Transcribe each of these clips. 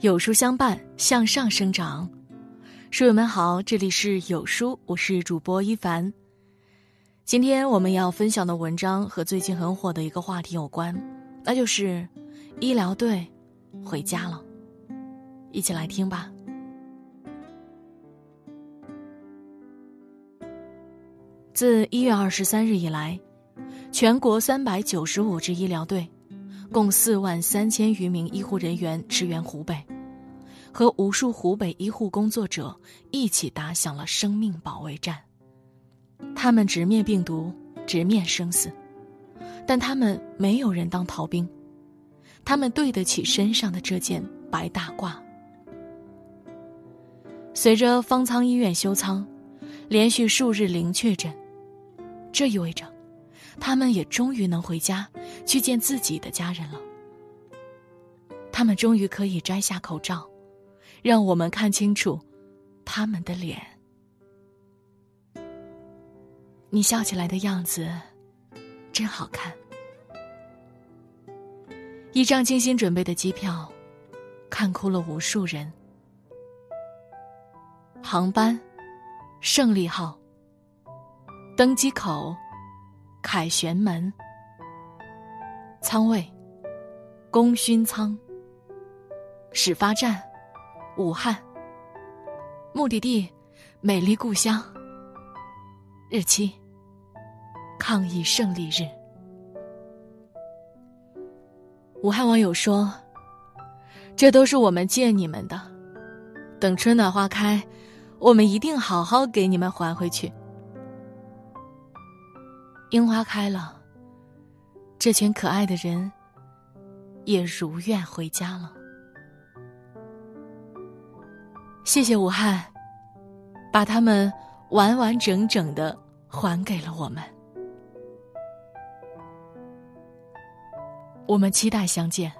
有书相伴，向上生长。书友们好，这里是有书，我是主播一凡。今天我们要分享的文章和最近很火的一个话题有关，那就是医疗队回家了。一起来听吧。自一月二十三日以来，全国三百九十五支医疗队。共四万三千余名医护人员支援湖北，和无数湖北医护工作者一起打响了生命保卫战。他们直面病毒，直面生死，但他们没有人当逃兵，他们对得起身上的这件白大褂。随着方舱医院休舱，连续数日零确诊，这意味着。他们也终于能回家去见自己的家人了。他们终于可以摘下口罩，让我们看清楚他们的脸。你笑起来的样子真好看。一张精心准备的机票，看哭了无数人。航班：胜利号。登机口。凯旋门，舱位，功勋舱。始发站，武汉。目的地，美丽故乡。日期，抗疫胜利日。武汉网友说：“这都是我们借你们的，等春暖花开，我们一定好好给你们还回去。”樱花开了，这群可爱的人也如愿回家了。谢谢武汉，把他们完完整整的还给了我们。我们期待相见，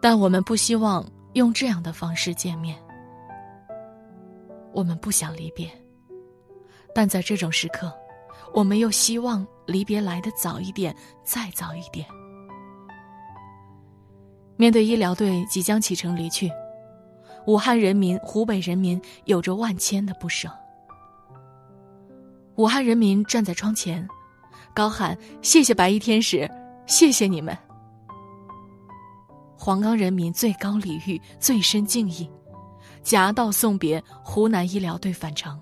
但我们不希望用这样的方式见面。我们不想离别，但在这种时刻。我们又希望离别来的早一点，再早一点。面对医疗队即将启程离去，武汉人民、湖北人民有着万千的不舍。武汉人民站在窗前，高喊：“谢谢白衣天使，谢谢你们！”黄冈人民最高礼遇、最深敬意，夹道送别湖南医疗队返程。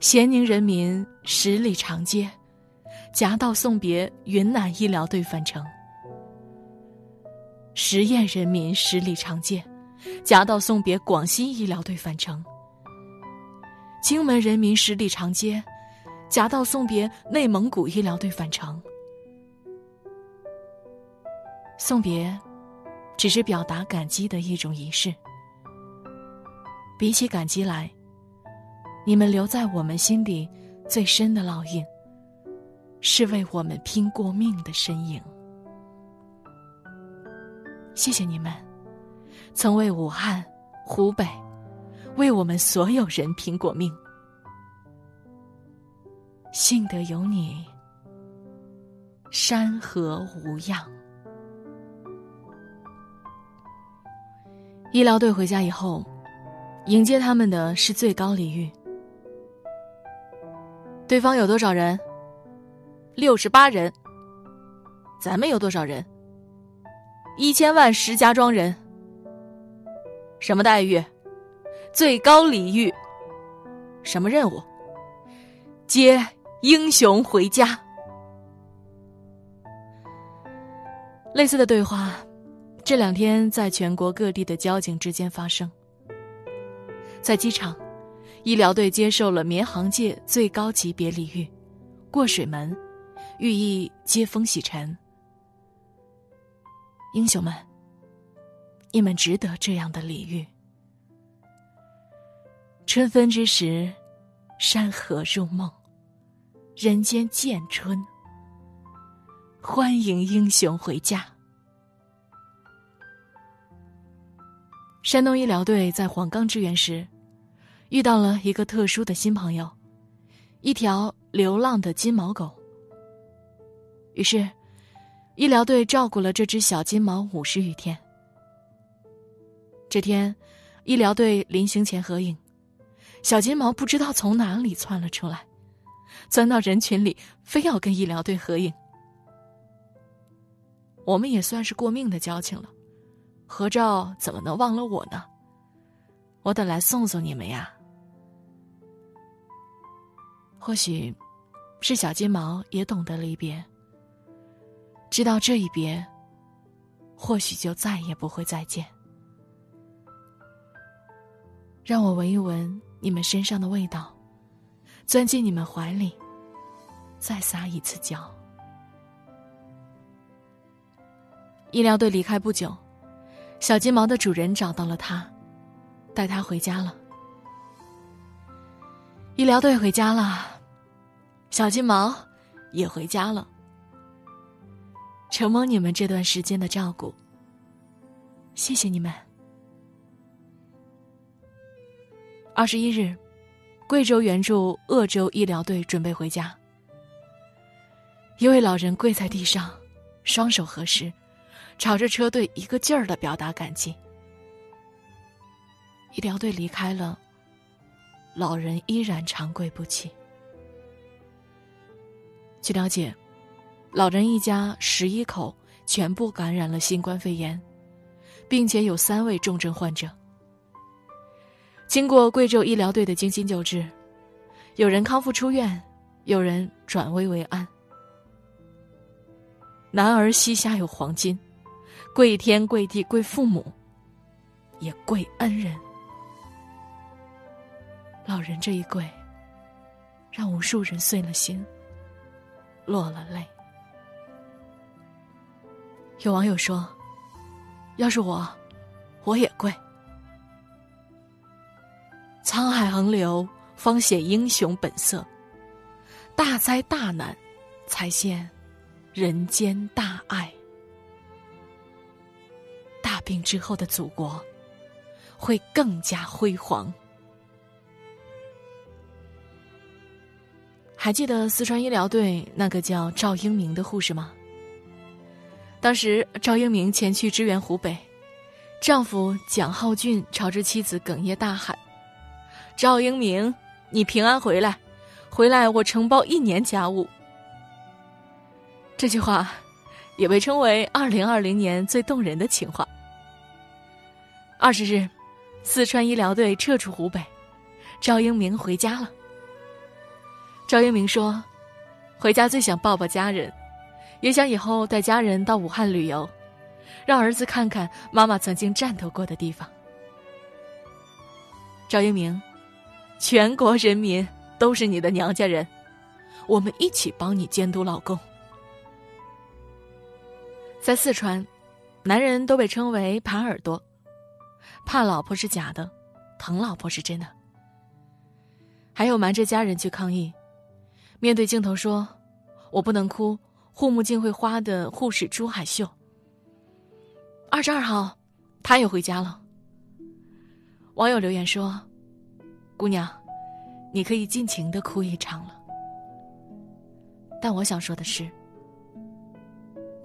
咸宁人民十里长街，夹道送别云南医疗队返程；十堰人民十里长街，夹道送别广西医疗队返程；荆门人民十里长街，夹道送别内蒙古医疗队返程。送别，只是表达感激的一种仪式。比起感激来。你们留在我们心底最深的烙印，是为我们拼过命的身影。谢谢你们，曾为武汉、湖北，为我们所有人拼过命。幸得有你，山河无恙。医疗队回家以后，迎接他们的是最高礼遇。对方有多少人？六十八人。咱们有多少人？一千万石家庄人。什么待遇？最高礼遇。什么任务？接英雄回家。类似的对话，这两天在全国各地的交警之间发生，在机场。医疗队接受了民航界最高级别礼遇，过水门，寓意接风洗尘。英雄们，你们值得这样的礼遇。春分之时，山河入梦，人间见春。欢迎英雄回家。山东医疗队在黄冈支援时。遇到了一个特殊的新朋友，一条流浪的金毛狗。于是，医疗队照顾了这只小金毛五十余天。这天，医疗队临行前合影，小金毛不知道从哪里窜了出来，钻到人群里，非要跟医疗队合影。我们也算是过命的交情了，合照怎么能忘了我呢？我得来送送你们呀。或许，是小金毛也懂得离别，知道这一别，或许就再也不会再见。让我闻一闻你们身上的味道，钻进你们怀里，再撒一次娇。医疗队离开不久，小金毛的主人找到了它，带它回家了。医疗队回家了，小金毛也回家了。承蒙你们这段时间的照顾，谢谢你们。二十一日，贵州援助鄂州医疗队准备回家，一位老人跪在地上，双手合十。朝着车队一个劲儿的表达感激。医疗队离开了，老人依然长跪不起。据了解，老人一家十一口全部感染了新冠肺炎，并且有三位重症患者。经过贵州医疗队的精心救治，有人康复出院，有人转危为安。男儿膝下有黄金。跪天跪地跪父母，也跪恩人。老人这一跪，让无数人碎了心，落了泪。有网友说：“要是我，我也跪。”沧海横流，方显英雄本色；大灾大难，才现人间大爱。大病之后的祖国会更加辉煌。还记得四川医疗队那个叫赵英明的护士吗？当时赵英明前去支援湖北，丈夫蒋浩俊朝着妻子哽咽大喊：“赵英明，你平安回来，回来我承包一年家务。”这句话也被称为二零二零年最动人的情话。二十日，四川医疗队撤出湖北，赵英明回家了。赵英明说：“回家最想抱抱家人，也想以后带家人到武汉旅游，让儿子看看妈妈曾经战斗过的地方。”赵英明，全国人民都是你的娘家人，我们一起帮你监督老公。在四川，男人都被称为“耙耳朵”。怕老婆是假的，疼老婆是真的。还有瞒着家人去抗议，面对镜头说：“我不能哭。”护目镜会花的护士朱海秀。二十二号，他也回家了。网友留言说：“姑娘，你可以尽情的哭一场了。”但我想说的是，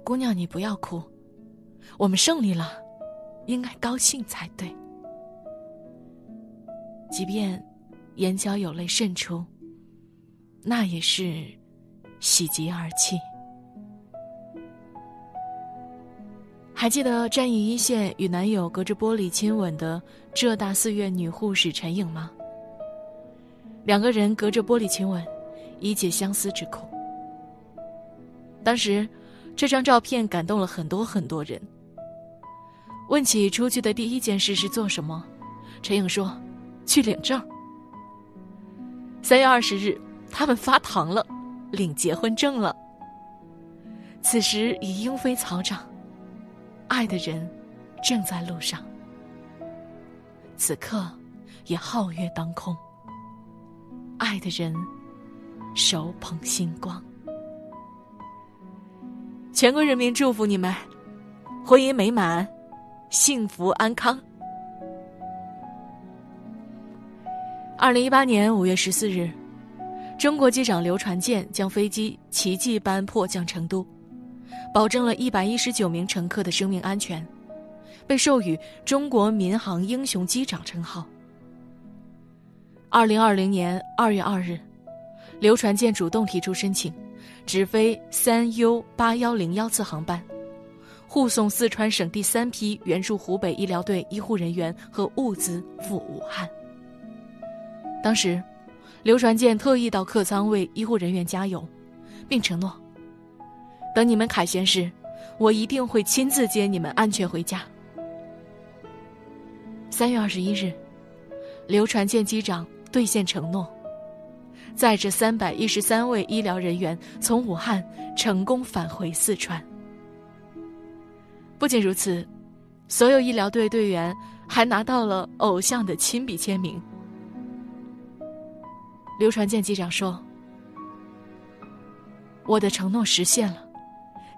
姑娘，你不要哭，我们胜利了。应该高兴才对，即便眼角有泪渗出，那也是喜极而泣。还记得战役一线与男友隔着玻璃亲吻的浙大四院女护士陈颖吗？两个人隔着玻璃亲吻，以解相思之苦。当时，这张照片感动了很多很多人。问起出去的第一件事是做什么，陈颖说：“去领证。”三月二十日，他们发糖了，领结婚证了。此时已莺飞草长，爱的人正在路上。此刻也皓月当空，爱的人手捧星光。全国人民祝福你们，婚姻美满。幸福安康。二零一八年五月十四日，中国机长刘传健将飞机奇迹般迫降成都，保证了一百一十九名乘客的生命安全，被授予中国民航英雄机长称号。二零二零年二月二日，刘传健主动提出申请，直飞三 U 八幺零幺次航班，护送四川省第三批援助湖北医疗队医护人员和物资赴武汉。当时，刘传健特意到客舱为医护人员加油，并承诺：“等你们凯旋时，我一定会亲自接你们安全回家。”三月二十一日，刘传健机长兑现承诺，载着三百一十三位医疗人员从武汉成功返回四川。不仅如此，所有医疗队队员还拿到了偶像的亲笔签名。刘传健机长说：“我的承诺实现了，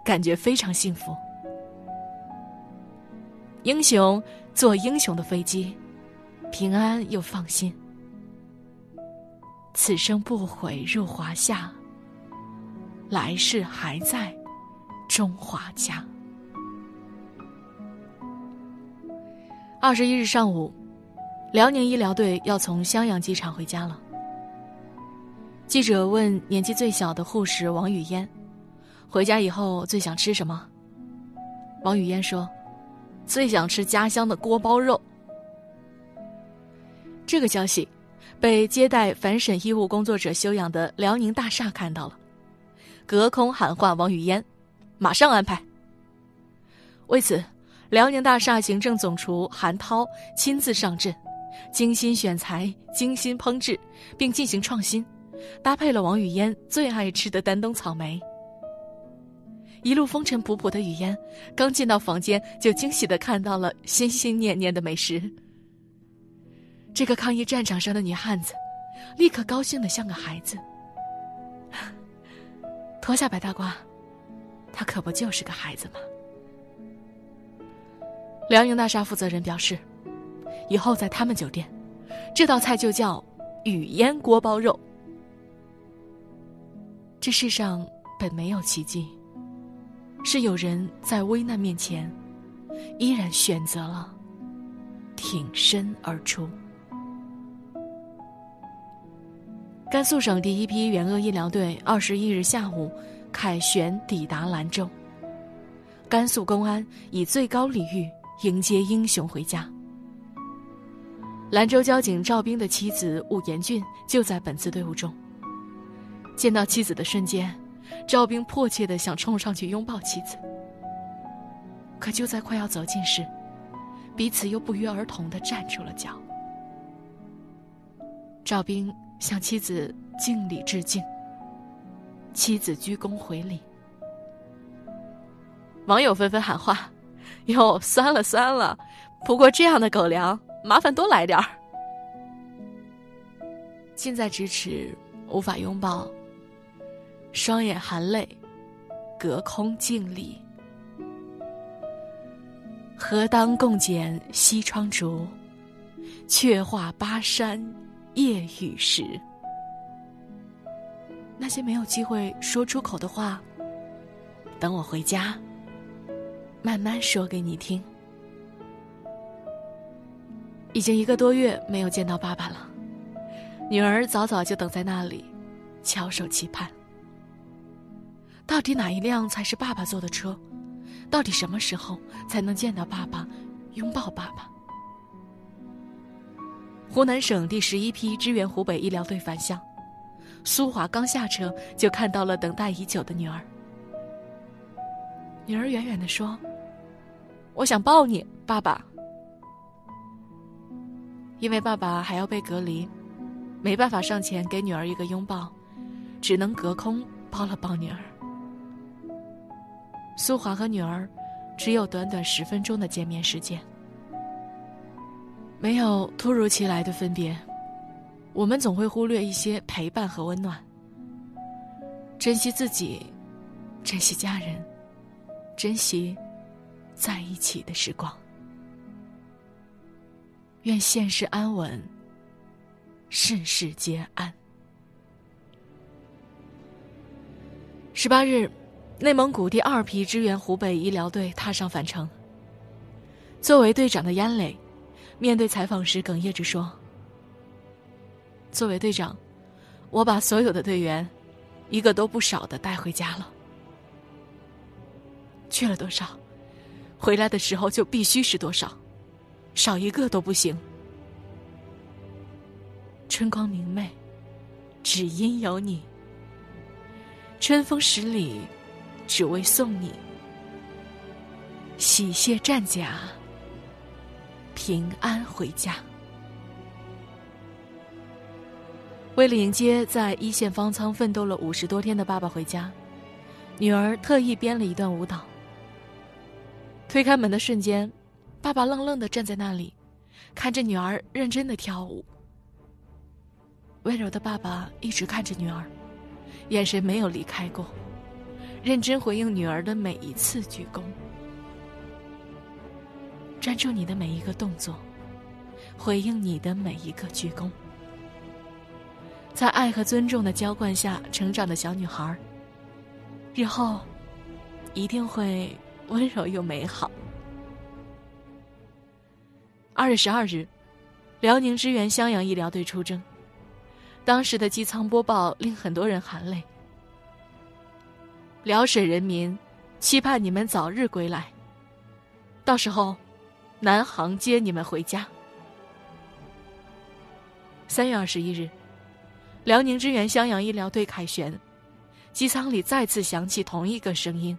感觉非常幸福。”英雄坐英雄的飞机，平安又放心。此生不悔入华夏，来世还在中华家。二十一日上午，辽宁医疗队要从襄阳机场回家了。记者问年纪最小的护士王语嫣：“回家以后最想吃什么？”王语嫣说。最想吃家乡的锅包肉。这个消息，被接待反审医务工作者休养的辽宁大厦看到了，隔空喊话王语嫣：“马上安排。”为此，辽宁大厦行政总厨韩涛亲自上阵，精心选材，精心烹制，并进行创新，搭配了王语嫣最爱吃的丹东草莓。一路风尘仆仆的语嫣，刚进到房间就惊喜的看到了心心念念的美食。这个抗疫战场上的女汉子，立刻高兴的像个孩子。脱下白大褂，她可不就是个孩子吗？辽宁大厦负责人表示，以后在他们酒店，这道菜就叫语嫣锅包肉。这世上本没有奇迹。是有人在危难面前，依然选择了挺身而出。甘肃省第一批援鄂医疗队二十一日下午凯旋抵达兰州，甘肃公安以最高礼遇迎接英雄回家。兰州交警赵兵的妻子武延俊就在本次队伍中。见到妻子的瞬间。赵兵迫切的想冲上去拥抱妻子，可就在快要走近时，彼此又不约而同的站住了脚。赵兵向妻子敬礼致敬，妻子鞠躬回礼。网友纷纷喊话：“哟，酸了酸了！不过这样的狗粮，麻烦多来点儿。”近在咫尺，无法拥抱。双眼含泪，隔空敬礼。何当共剪西窗烛，却话巴山夜雨时。那些没有机会说出口的话，等我回家，慢慢说给你听。已经一个多月没有见到爸爸了，女儿早早就等在那里，翘首期盼。到底哪一辆才是爸爸坐的车？到底什么时候才能见到爸爸，拥抱爸爸？湖南省第十一批支援湖北医疗队返乡，苏华刚下车就看到了等待已久的女儿。女儿远远的说：“我想抱你，爸爸。”因为爸爸还要被隔离，没办法上前给女儿一个拥抱，只能隔空抱了抱女儿。苏华和女儿只有短短十分钟的见面时间，没有突如其来的分别，我们总会忽略一些陪伴和温暖，珍惜自己，珍惜家人，珍惜在一起的时光。愿现世安稳，世事皆安。十八日。内蒙古第二批支援湖北医疗队踏上返程。作为队长的燕磊，面对采访时哽咽着说：“作为队长，我把所有的队员，一个都不少的带回家了。去了多少，回来的时候就必须是多少，少一个都不行。春光明媚，只因有你；春风十里，只为送你。喜卸战甲。”平安回家。为了迎接在一线方舱奋斗了五十多天的爸爸回家，女儿特意编了一段舞蹈。推开门的瞬间，爸爸愣愣的站在那里，看着女儿认真的跳舞。温柔的爸爸一直看着女儿，眼神没有离开过，认真回应女儿的每一次鞠躬。专注你的每一个动作，回应你的每一个鞠躬，在爱和尊重的浇灌下成长的小女孩，日后一定会温柔又美好。二月十二日，辽宁支援襄阳医疗队出征，当时的机舱播报令很多人含泪。辽沈人民期盼你们早日归来，到时候。南航接你们回家。三月二十一日，辽宁支援襄阳医疗队凯旋，机舱里再次响起同一个声音：“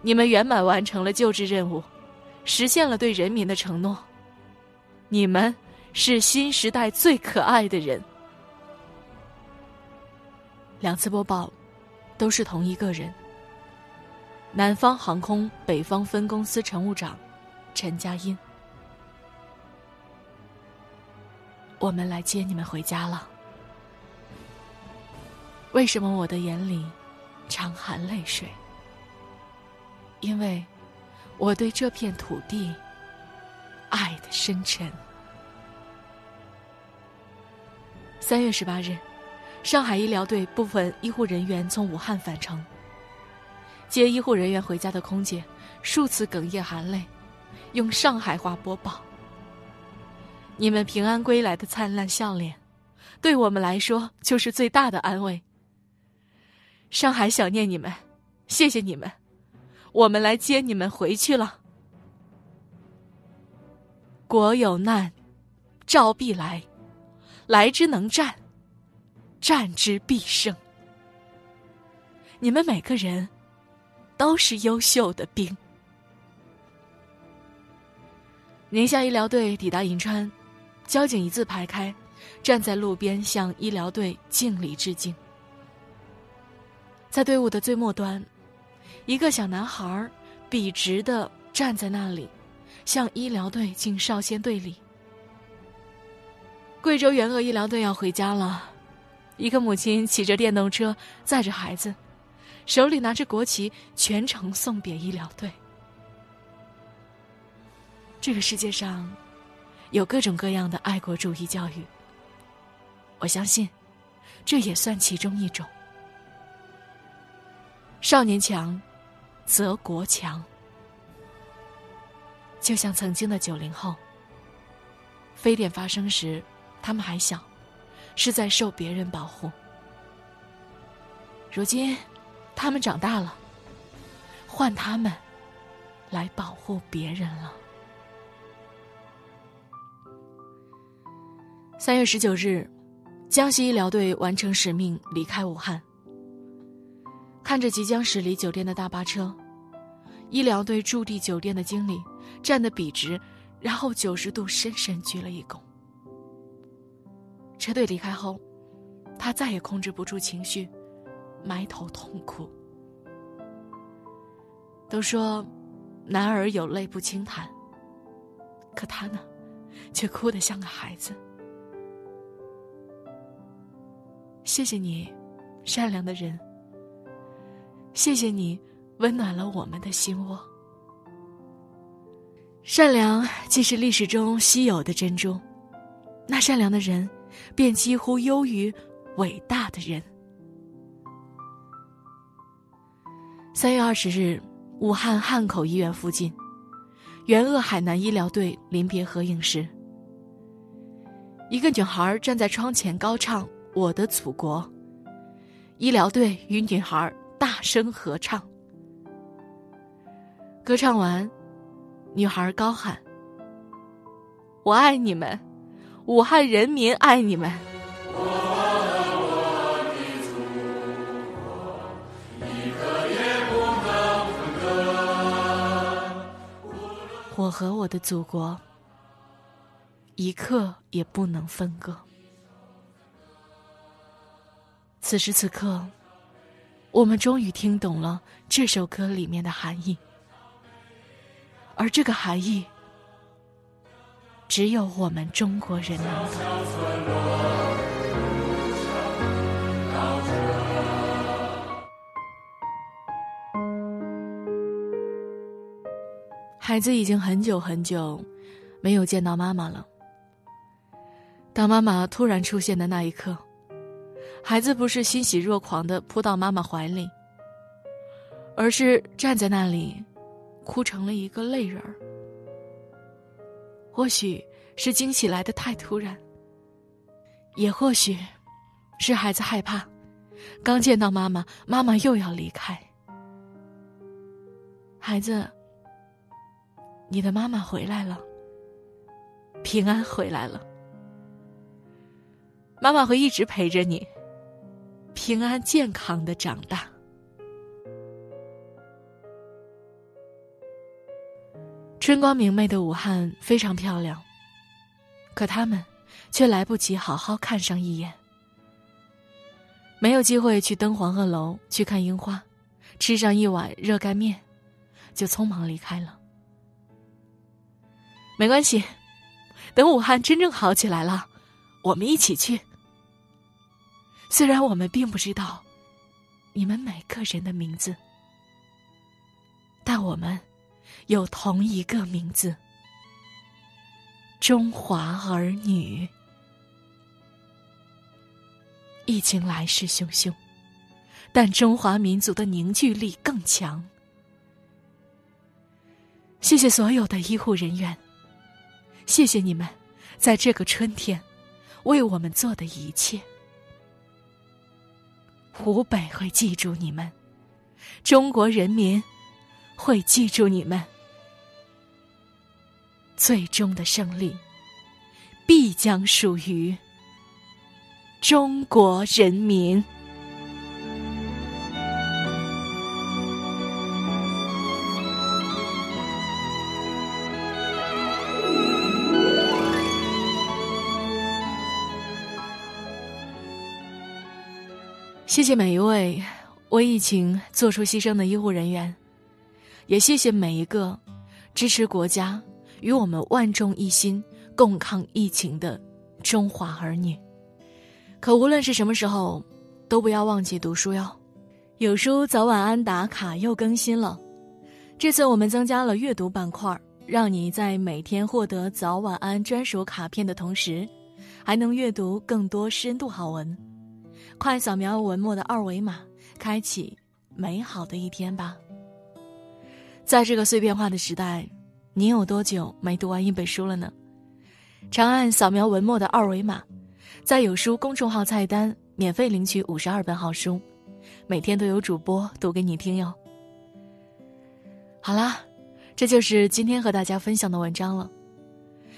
你们圆满完成了救治任务，实现了对人民的承诺。你们是新时代最可爱的人。”两次播报，都是同一个人——南方航空北方分公司乘务长。陈佳音，我们来接你们回家了。为什么我的眼里常含泪水？因为我对这片土地爱的深沉。三月十八日，上海医疗队部分医护人员从武汉返程，接医护人员回家的空姐数次哽咽含泪。用上海话播报：“你们平安归来的灿烂笑脸，对我们来说就是最大的安慰。上海想念你们，谢谢你们，我们来接你们回去了。国有难，召必来，来之能战，战之必胜。你们每个人都是优秀的兵。”宁夏医疗队抵达银川，交警一字排开，站在路边向医疗队敬礼致敬。在队伍的最末端，一个小男孩笔直的站在那里，向医疗队敬少先队礼。贵州援鄂医疗队要回家了，一个母亲骑着电动车载着孩子，手里拿着国旗，全程送别医疗队。这个世界上，有各种各样的爱国主义教育。我相信，这也算其中一种。少年强，则国强。就像曾经的九零后，非典发生时，他们还小，是在受别人保护。如今，他们长大了，换他们来保护别人了。三月十九日，江西医疗队完成使命离开武汉。看着即将驶离酒店的大巴车，医疗队驻地酒店的经理站得笔直，然后九十度深深鞠了一躬。车队离开后，他再也控制不住情绪，埋头痛哭。都说男儿有泪不轻弹，可他呢，却哭得像个孩子。谢谢你，善良的人。谢谢你，温暖了我们的心窝。善良既是历史中稀有的珍珠，那善良的人，便几乎优于伟大的人。三月二十日，武汉汉口医院附近，援鄂海南医疗队临别合影时，一个女孩站在窗前高唱《我的祖国》，医疗队与女孩大声合唱。歌唱完，女孩高喊：“我爱你们，武汉人民爱你们。”我和我的祖国，一刻也不能分割。此时此刻，我们终于听懂了这首歌里面的含义，而这个含义，只有我们中国人能懂。孩子已经很久很久没有见到妈妈了。当妈妈突然出现的那一刻，孩子不是欣喜若狂的扑到妈妈怀里，而是站在那里，哭成了一个泪人儿。或许是惊喜来的太突然，也或许是孩子害怕，刚见到妈妈，妈妈又要离开。孩子。你的妈妈回来了，平安回来了。妈妈会一直陪着你，平安健康的长大。春光明媚的武汉非常漂亮，可他们却来不及好好看上一眼，没有机会去登黄鹤楼去看樱花，吃上一碗热干面，就匆忙离开了。没关系，等武汉真正好起来了，我们一起去。虽然我们并不知道你们每个人的名字，但我们有同一个名字——中华儿女。疫情来势汹汹，但中华民族的凝聚力更强。谢谢所有的医护人员。谢谢你们，在这个春天，为我们做的一切。湖北会记住你们，中国人民会记住你们。最终的胜利，必将属于中国人民。谢谢每一位为疫情做出牺牲的医护人员，也谢谢每一个支持国家与我们万众一心共抗疫情的中华儿女。可无论是什么时候，都不要忘记读书哟。有书早晚安打卡又更新了，这次我们增加了阅读板块，让你在每天获得早晚安专属卡片的同时，还能阅读更多深度好文。快扫描文末的二维码，开启美好的一天吧。在这个碎片化的时代，你有多久没读完一本书了呢？长按扫描文末的二维码，在有书公众号菜单免费领取五十二本好书，每天都有主播读给你听哟。好啦，这就是今天和大家分享的文章了。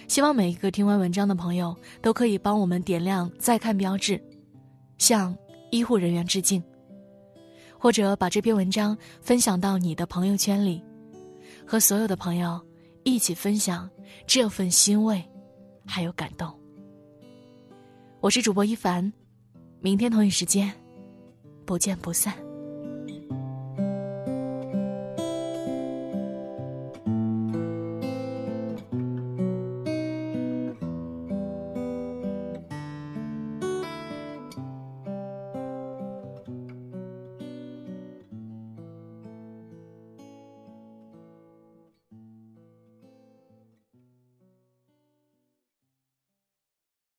希望每一个听完文章的朋友都可以帮我们点亮再看标志。向医护人员致敬，或者把这篇文章分享到你的朋友圈里，和所有的朋友一起分享这份欣慰，还有感动。我是主播一凡，明天同一时间，不见不散。